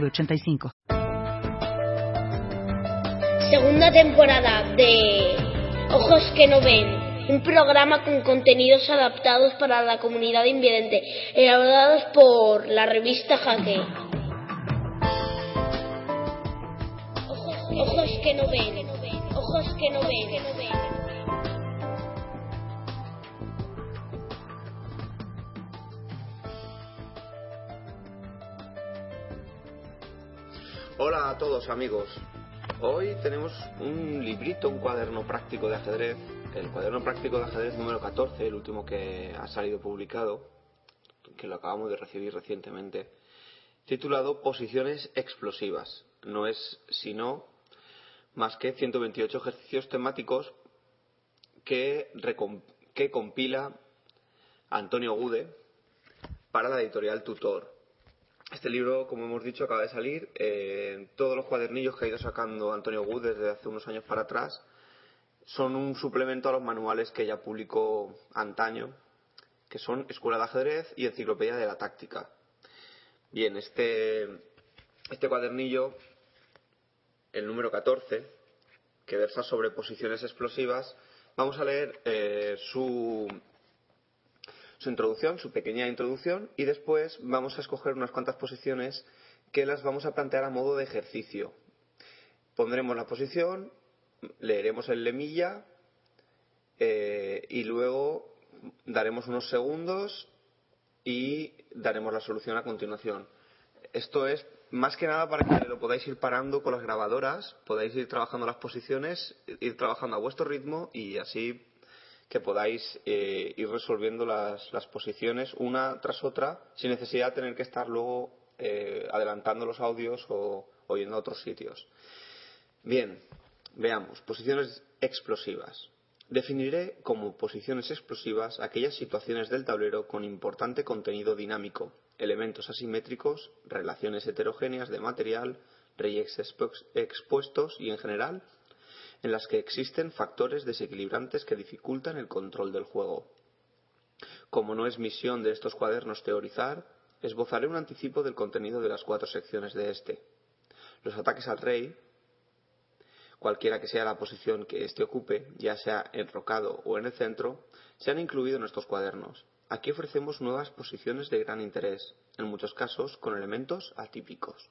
906985. Segunda temporada de Ojos que no ven. Un programa con contenidos adaptados para la comunidad invidente, elaborados por la revista Jaque. Ojos que no ven. Ojos que no ven. Hola a todos amigos. Hoy tenemos un librito, un cuaderno práctico de ajedrez, el cuaderno práctico de ajedrez número 14, el último que ha salido publicado, que lo acabamos de recibir recientemente, titulado Posiciones explosivas. No es sino más que 128 ejercicios temáticos que, que compila Antonio Gude para la editorial Tutor. Este libro, como hemos dicho, acaba de salir. Eh, todos los cuadernillos que ha ido sacando Antonio Wood desde hace unos años para atrás son un suplemento a los manuales que ya publicó antaño, que son Escuela de Ajedrez y Enciclopedia de la Táctica. Bien, este, este cuadernillo, el número 14, que versa sobre posiciones explosivas, vamos a leer eh, su, su introducción, su pequeña introducción, y después vamos a escoger unas cuantas posiciones que las vamos a plantear a modo de ejercicio. Pondremos la posición, leeremos el lemilla eh, y luego daremos unos segundos y daremos la solución a continuación. Esto es más que nada para que lo podáis ir parando con las grabadoras, podáis ir trabajando las posiciones, ir trabajando a vuestro ritmo y así que podáis eh, ir resolviendo las, posiciones una tras otra sin necesidad de tener que estar luego eh, adelantando los audios o, o yendo a otros sitios. Bien, veamos, posiciones explosivas. Definiré como posiciones explosivas aquellas situaciones del tablero con importante contenido dinámico, elementos asimétricos, relaciones heterogéneas de material, reyes expuestos y, en general, en las que existen factores desequilibrantes que dificultan el control del juego. Como no es misión de estos cuadernos teorizar, esbozaré un anticipo del contenido de las cuatro secciones de este. Los ataques al rey, cualquiera que sea la posición que éste ocupe, ya sea enrocado o en el centro, se han incluido en estos cuadernos. Aquí ofrecemos nuevas posiciones de gran interés, en muchos casos con elementos atípicos.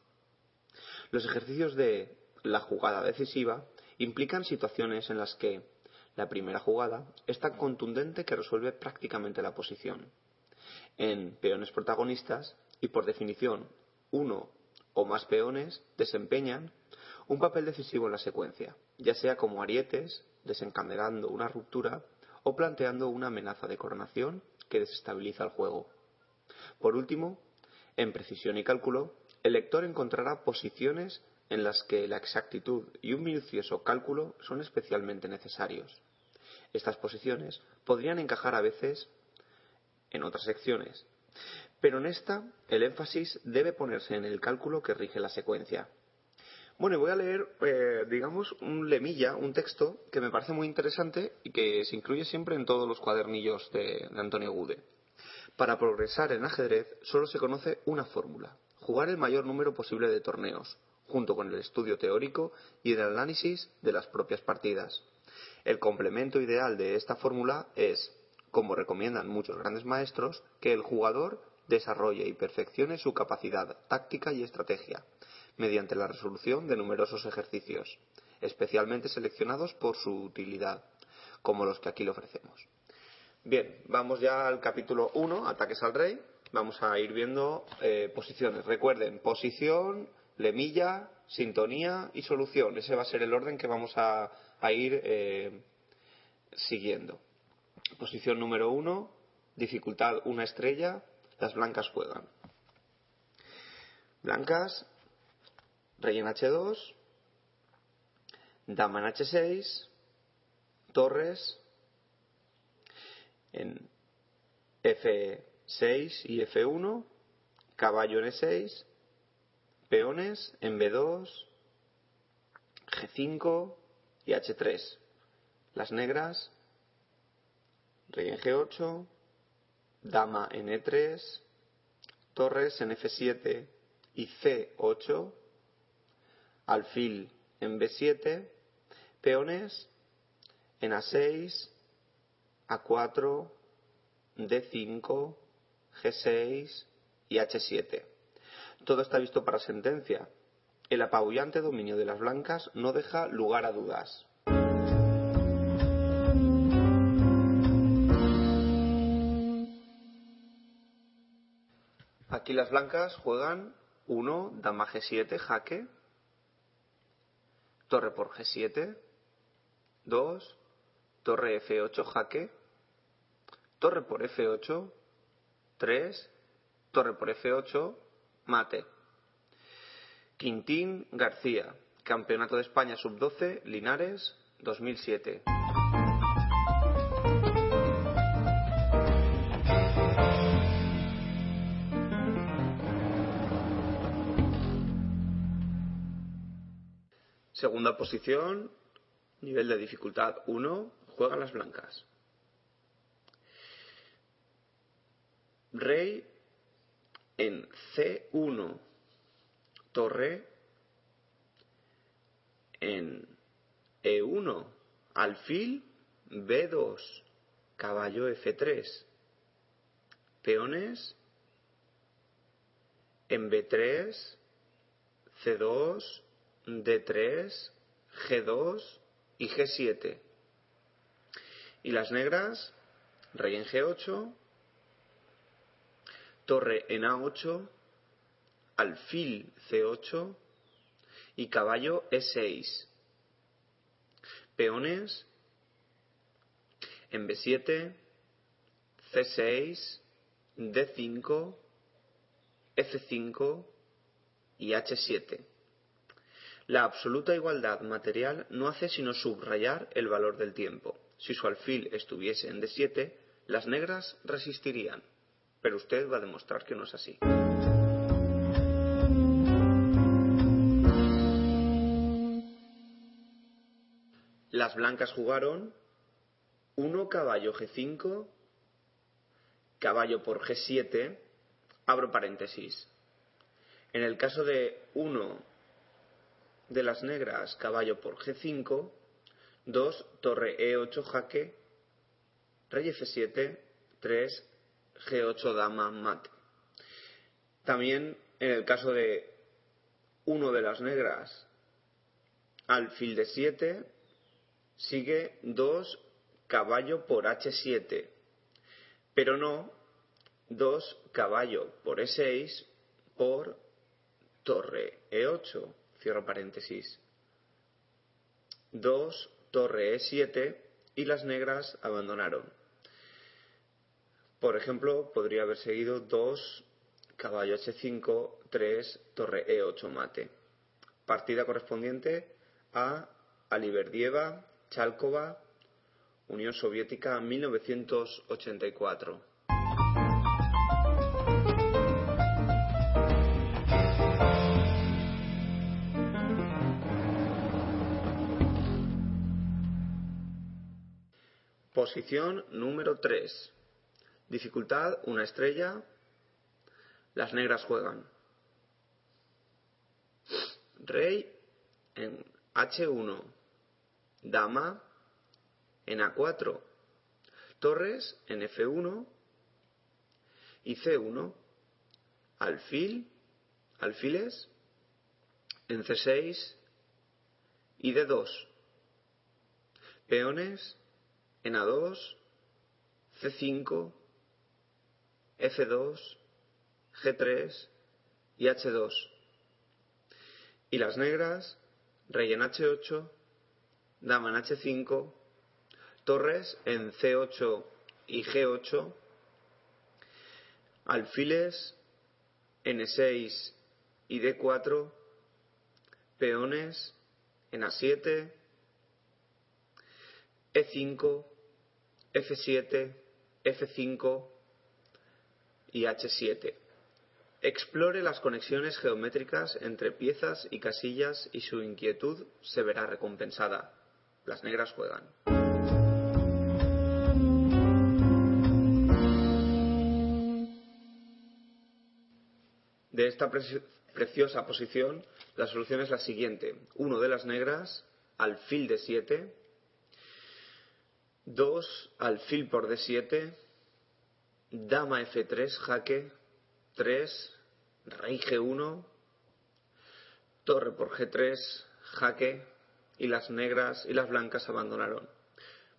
Los ejercicios de la jugada decisiva implican situaciones en las que la primera jugada es tan contundente que resuelve prácticamente la posición. En peones protagonistas, y por definición uno o más peones desempeñan un papel decisivo en la secuencia, ya sea como arietes, desencadenando una ruptura o planteando una amenaza de coronación que desestabiliza el juego. Por último, en precisión y cálculo, el lector encontrará posiciones en las que la exactitud y un minucioso cálculo son especialmente necesarios. Estas posiciones podrían encajar a veces en otras secciones, pero en esta el énfasis debe ponerse en el cálculo que rige la secuencia. Bueno, voy a leer, eh, digamos, un lemilla, un texto que me parece muy interesante y que se incluye siempre en todos los cuadernillos de, de Antonio Gude. Para progresar en ajedrez solo se conoce una fórmula, jugar el mayor número posible de torneos, junto con el estudio teórico y el análisis de las propias partidas. El complemento ideal de esta fórmula es, como recomiendan muchos grandes maestros, que el jugador desarrolle y perfeccione su capacidad táctica y estrategia, mediante la resolución de numerosos ejercicios, especialmente seleccionados por su utilidad, como los que aquí le ofrecemos. Bien, vamos ya al capítulo 1, ataques al rey. Vamos a ir viendo eh, posiciones. Recuerden, posición, lemilla, sintonía y solución. Ese va a ser el orden que vamos a, a ir eh, siguiendo. Posición número uno, dificultad una estrella, las blancas juegan. Blancas rey en H2, dama en H6, torres en F6 y F1, caballo en E6, peones en B2, G5 y H3. Las negras, rey en G8, dama en E3, torres en F7 y C8, alfil en B7, peones en A6, A4, D5, G6 y H7. Todo está visto para sentencia. El apabullante dominio de las blancas no deja lugar a dudas. Aquí las blancas juegan 1, dama G7, jaque, torre por G7, 2, torre F8, jaque, torre por F8, 3, torre por F8, mate. Quintín García, Campeonato de España Sub-12, Linares, 2007. Segunda posición, nivel de dificultad 1, juegan las blancas. Rey en C1, torre en E1, alfil B2, caballo F3, peones en B3, C2, D3, G2 y G7. Y las negras, rey en G8, torre en A8, alfil C8 y caballo E6. Peones en B7, C6, D5, F5 y H7. La absoluta igualdad material no hace sino subrayar el valor del tiempo. Si su alfil estuviese en D7, las negras resistirían. Pero usted va a demostrar que no es así. Las blancas jugaron. 1 caballo G5, caballo por G7, abro paréntesis. En el caso de 1 de las negras, caballo por G5, 2, torre E8, jaque, rey F7, 3, G8, dama, mate. También en el caso de uno de las negras, alfil de 7, sigue 2, caballo por H7, pero no 2, caballo por E6 por torre E8 cierro paréntesis. 2, torre E7 y las negras abandonaron. Por ejemplo, podría haber seguido 2, caballo H5, 3, torre E8 mate. Partida correspondiente a Aliberdieva, Chalkova, Unión Soviética, 1984. Posición número 3. Dificultad una estrella. Las negras juegan. Rey en H1. Dama en A4. Torres en F1 y C1. Alfil, alfiles en C6 y D2. Peones en A2, C5, F2, G3 y H2. Y las negras, rey en H8, dama en H5, torres en C8 y G8, alfiles N6 y D4, peones en A7, E5, F7, F5 y H7. Explore las conexiones geométricas entre piezas y casillas y su inquietud se verá recompensada. Las negras juegan. De esta preciosa posición, la solución es la siguiente. 1 de las negras, alfil de 7, 2, alfil por D7, dama F3, jaque, 3, rey G1, torre por G3, jaque, y las negras y las blancas abandonaron.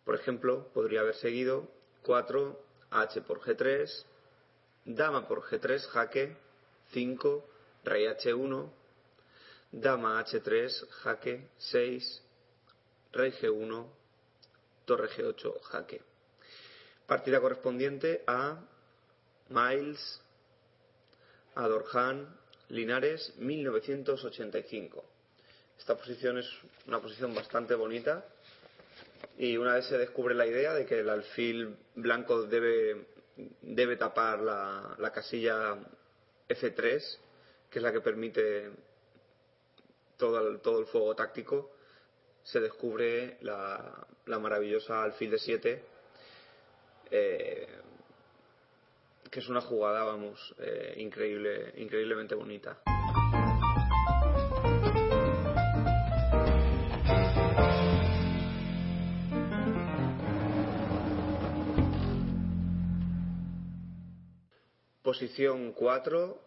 Por ejemplo, podría haber seguido 4, H por G3, dama por G3, jaque, 5, rey H1, dama H3, jaque, 6, rey G1, torre G8, jaque. Partida correspondiente a Miles, Adorjan, Linares, 1985. Esta posición es una posición bastante bonita y una vez se descubre la idea de que el alfil blanco debe, debe tapar la, la casilla F3, que es la que permite todo el, todo el fuego táctico, se descubre la, la maravillosa alfil de 7, eh, que es una jugada, vamos, eh, increíble, increíblemente bonita. Posición 4.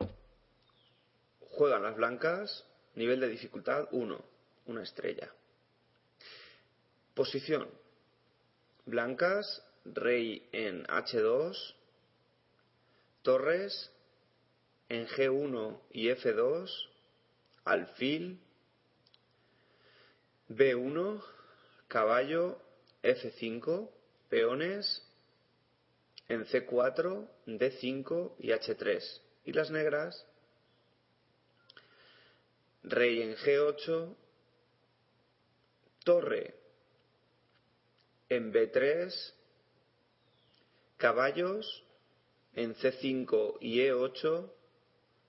Juegan las blancas. Nivel de dificultad 1. Una estrella. Posición. Blancas. Rey en H2. Torres en G1 y F2. Alfil. B1. Caballo. F5. Peones en C4, D5 y H3. Y las negras, rey en G8, torre en B3, caballos en C5 y E8,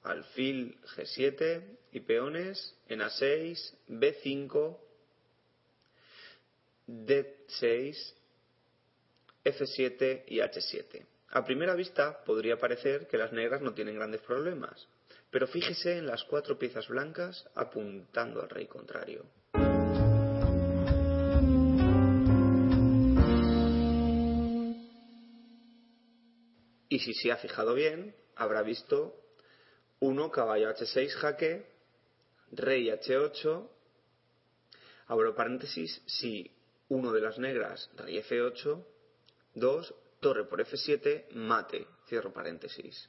alfil G7 y peones en A6, B5, D6 F7 y H7. A primera vista podría parecer que las negras no tienen grandes problemas, pero fíjese en las cuatro piezas blancas apuntando al rey contrario. Y si se ha fijado bien, habrá visto 1 caballo H6 jaque, rey H8, abro paréntesis, si uno de las negras, rey F8, 2, torre por F7, mate, cierro paréntesis.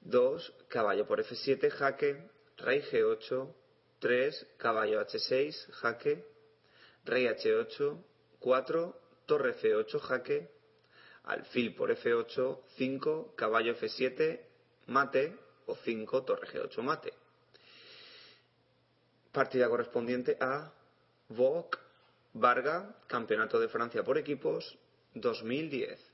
2, caballo por F7, jaque, rey G8, 3, caballo H6, jaque, rey H8, 4, torre F8, jaque, alfil por F8, 5, caballo F7, mate, o 5, torre G8, mate. Partida correspondiente a VOC Varga, Campeonato de Francia por equipos 2010.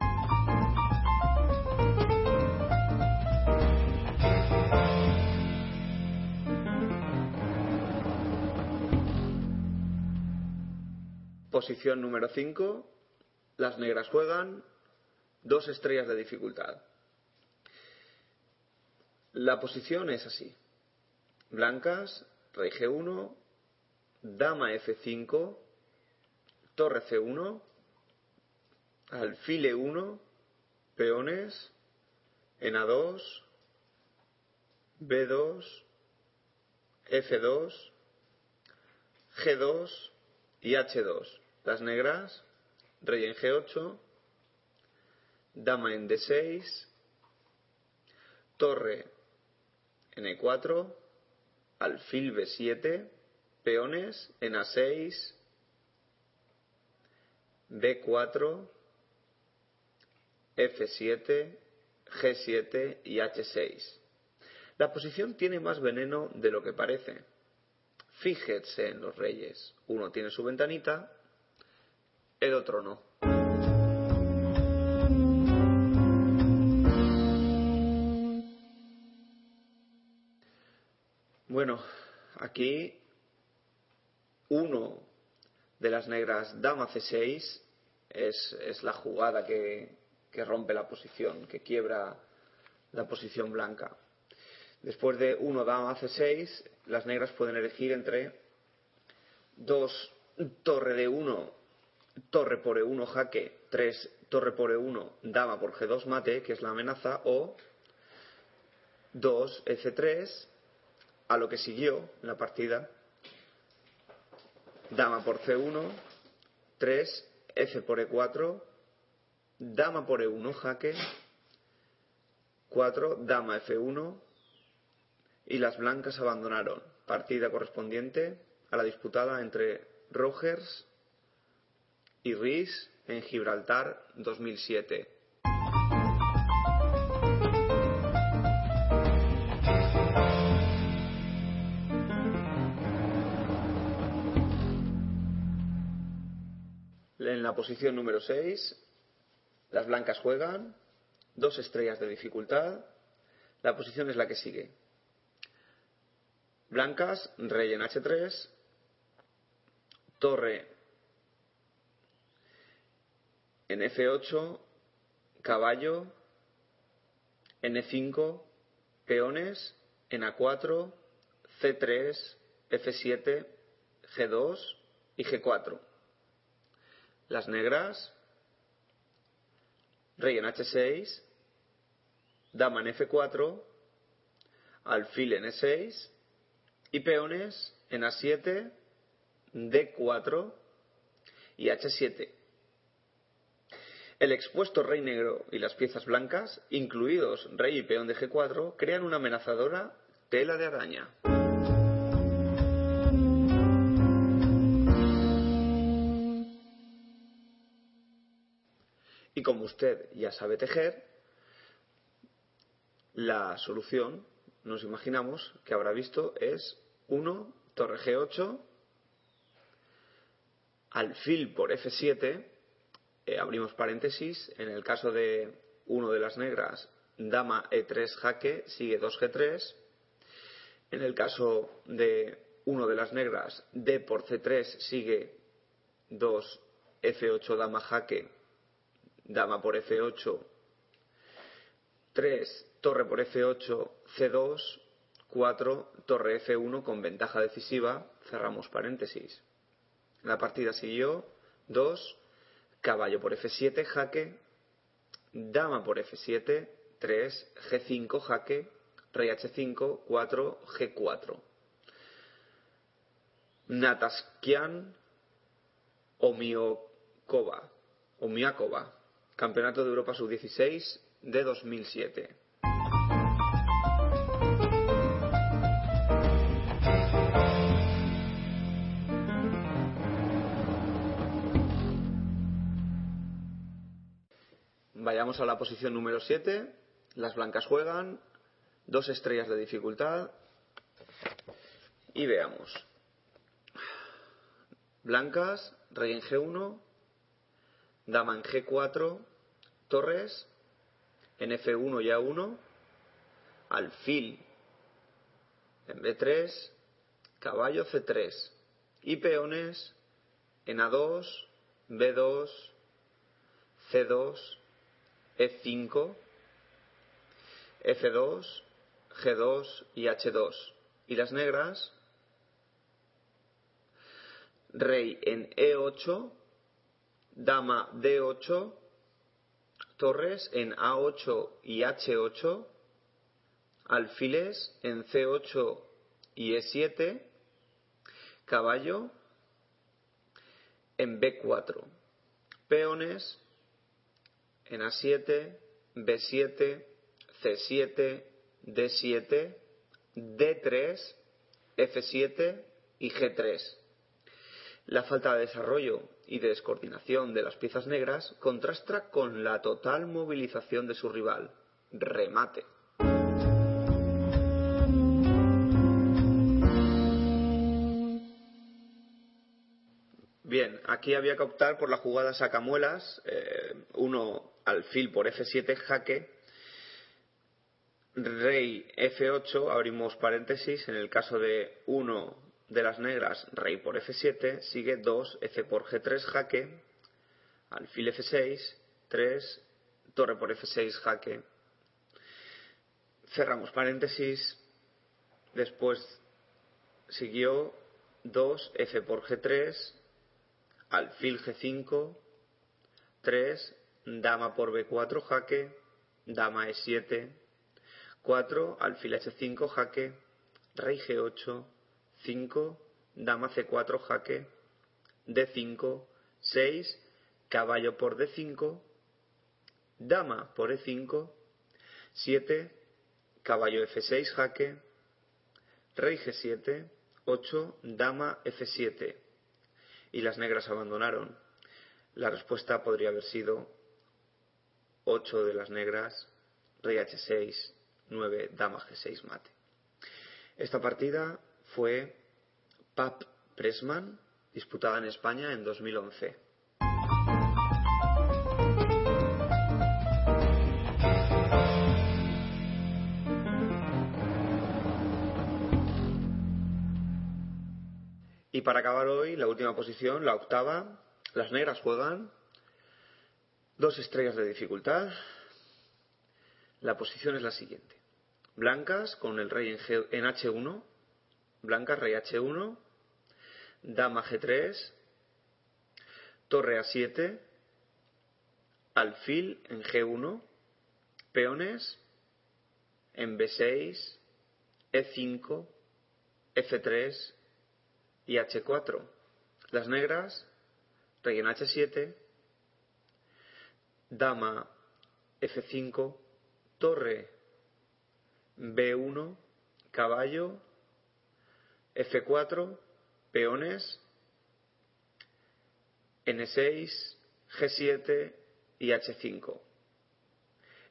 Posición número 5. Las negras juegan dos estrellas de dificultad. La posición es así. Blancas, rey G1, dama F5, torre C1, alfil E1, peones, en A2, B2, F2, G2 y H2. Las negras, rey en G8, dama en D6, torre en E4, alfil B7, peones en A6, B4, F7, G7 y H6. La posición tiene más veneno de lo que parece. Fíjense en los reyes. Uno tiene su ventanita, el otro no. Aquí uno de las negras dama c6 es, la jugada que, rompe la posición, que quiebra la posición blanca. Después de 1 dama c6, las negras pueden elegir entre 2 torre de 1, torre por e1 jaque, 3 torre por e1 dama por g2 mate, que es la amenaza, o 2 f3 a lo que siguió la partida, dama por c1, 3 f por e4, dama por e1 jaque, 4 dama f1 y las blancas abandonaron, partida correspondiente a la disputada entre Rogers y Riz en Gibraltar 2007. La posición número 6, las blancas juegan dos estrellas de dificultad. La posición es la que sigue. Blancas, rey en H3, torre en F8, caballo, en E5, peones, en A4, C3, F7, G2 y G4. Las negras, rey en H6, dama en F4, alfil en E6 y peones en A7, D4 y H7. El expuesto rey negro y las piezas blancas, incluidos rey y peón de G4, crean una amenazadora tela de araña. Usted ya sabe tejer, la solución, nos imaginamos, que habrá visto es 1, torre G8, alfil por F7, eh, abrimos paréntesis, en el caso de uno de las negras, dama E3 jaque, sigue 2G3, en el caso de uno de las negras, D por C3 sigue 2 F8 dama jaque, dama por F8, 3 torre por F8, C2, 4 torre F1 con ventaja decisiva, cerramos paréntesis. La partida siguió. 2 caballo por F7 jaque, dama por F7, 3 G5 jaque, rey H5, 4 G4. Nataskian Omiokova, Omiakova, Campeonato de Europa Sub-16 de 2007. Vayamos a la posición número 7. Las blancas juegan. Dos estrellas de dificultad. Y veamos. Blancas, rey en G1, dama en G4, torres, en F1 y A1, alfil en B3, caballo C3 y peones en A2, B2, C2, e5, F2, G2 y H2. Y las negras, rey en E8, dama D8, torres en A8 y H8, alfiles en C8 y E7, caballo en B4, peones en A7, B7, C7, D7, D3, F7 y G3. La falta de desarrollo y de descoordinación de las piezas negras contrasta con la total movilización de su rival. Remate. Bien, aquí había que optar por la jugada sacamuelas, eh, uno alfil por F7, jaque, rey F8, abrimos paréntesis, en el caso de uno de las negras, rey por F7, sigue 2, F por G3, jaque, alfil F6, 3, torre por F6, jaque, cerramos paréntesis, después siguió 2, F por G3, alfil G5, 3, dama por B4, jaque, dama E7, 4, alfil H5, jaque, rey G8, 5, dama C4, jaque, D5, 6, caballo por D5, dama por E5, 7, caballo F6, jaque, rey G7, 8, dama F7. Y las negras abandonaron. La respuesta podría haber sido 8 de las negras, rey H6, 9, dama G6 mate. Esta partida fue Pap Pressman, disputada en España en 2011. Y para acabar hoy, la última posición, la octava, las negras juegan dos estrellas de dificultad. La posición es la siguiente. Blancas con el rey en, G, en H1, blancas, rey H1, dama G3, torre A7, alfil en G1, peones en B6, E5, F3 y H4. Las negras, rey en H7, dama F5, torre B1, caballo, F4, peones, N6, G7 y H5.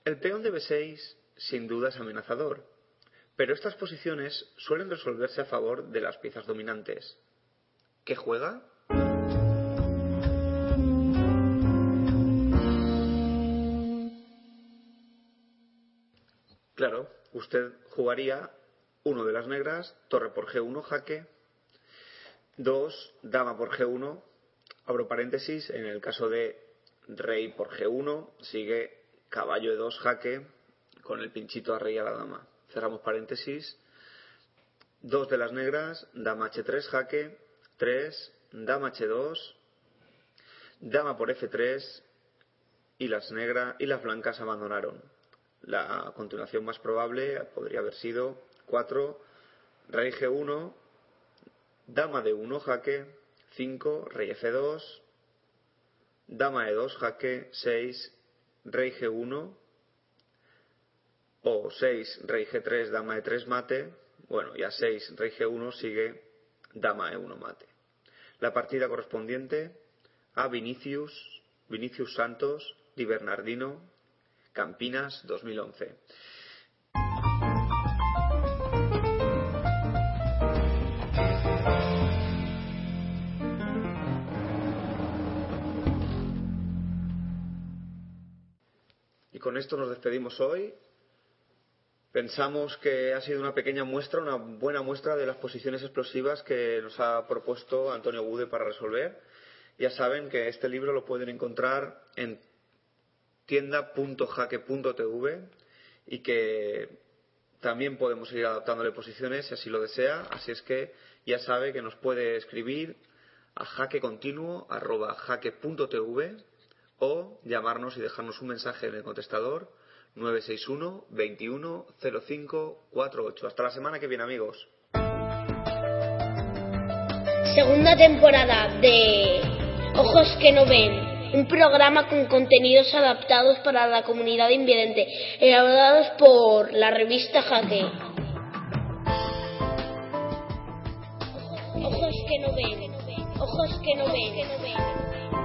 El peón de B6 sin duda es amenazador, pero estas posiciones suelen resolverse a favor de las piezas dominantes. ¿Qué juega? Claro, usted jugaría uno de las negras, torre por G1, jaque, 2, dama por G1, abro paréntesis, en el caso de rey por G1, sigue caballo de 2, jaque, con el pinchito a rey a la dama. Cerramos paréntesis, 2 de las negras, dama H3, jaque, 3, dama H2, dama por F3 y las negras y las blancas abandonaron. La continuación más probable podría haber sido 4, rey G1, dama de 1, jaque, 5, rey F2, dama E2, jaque, 6, rey G1, o 6, rey G3, dama E3, mate, bueno, ya 6, rey G1 sigue dama E1, mate. La partida correspondiente a Vinicius, Vinicius Santos, Di Bernardino, Campinas 2011. Y con esto nos despedimos hoy. Pensamos que ha sido una pequeña muestra, una buena muestra de las posiciones explosivas que nos ha propuesto Antonio Gude para resolver. Ya saben que este libro lo pueden encontrar en tienda.jaque.tv y que también podemos seguir adaptándole posiciones si así lo desea. Así es que ya sabe que nos puede escribir a jaquecontinuo.jaque.tv o llamarnos y dejarnos un mensaje en el contestador 961 21 05 48. Hasta la semana que viene, amigos. Segunda temporada de Ojos que no ven. Un programa con contenidos adaptados para la comunidad invidente, elaborados por la revista Jaque. Ojos que no ven. Ojos que no ven.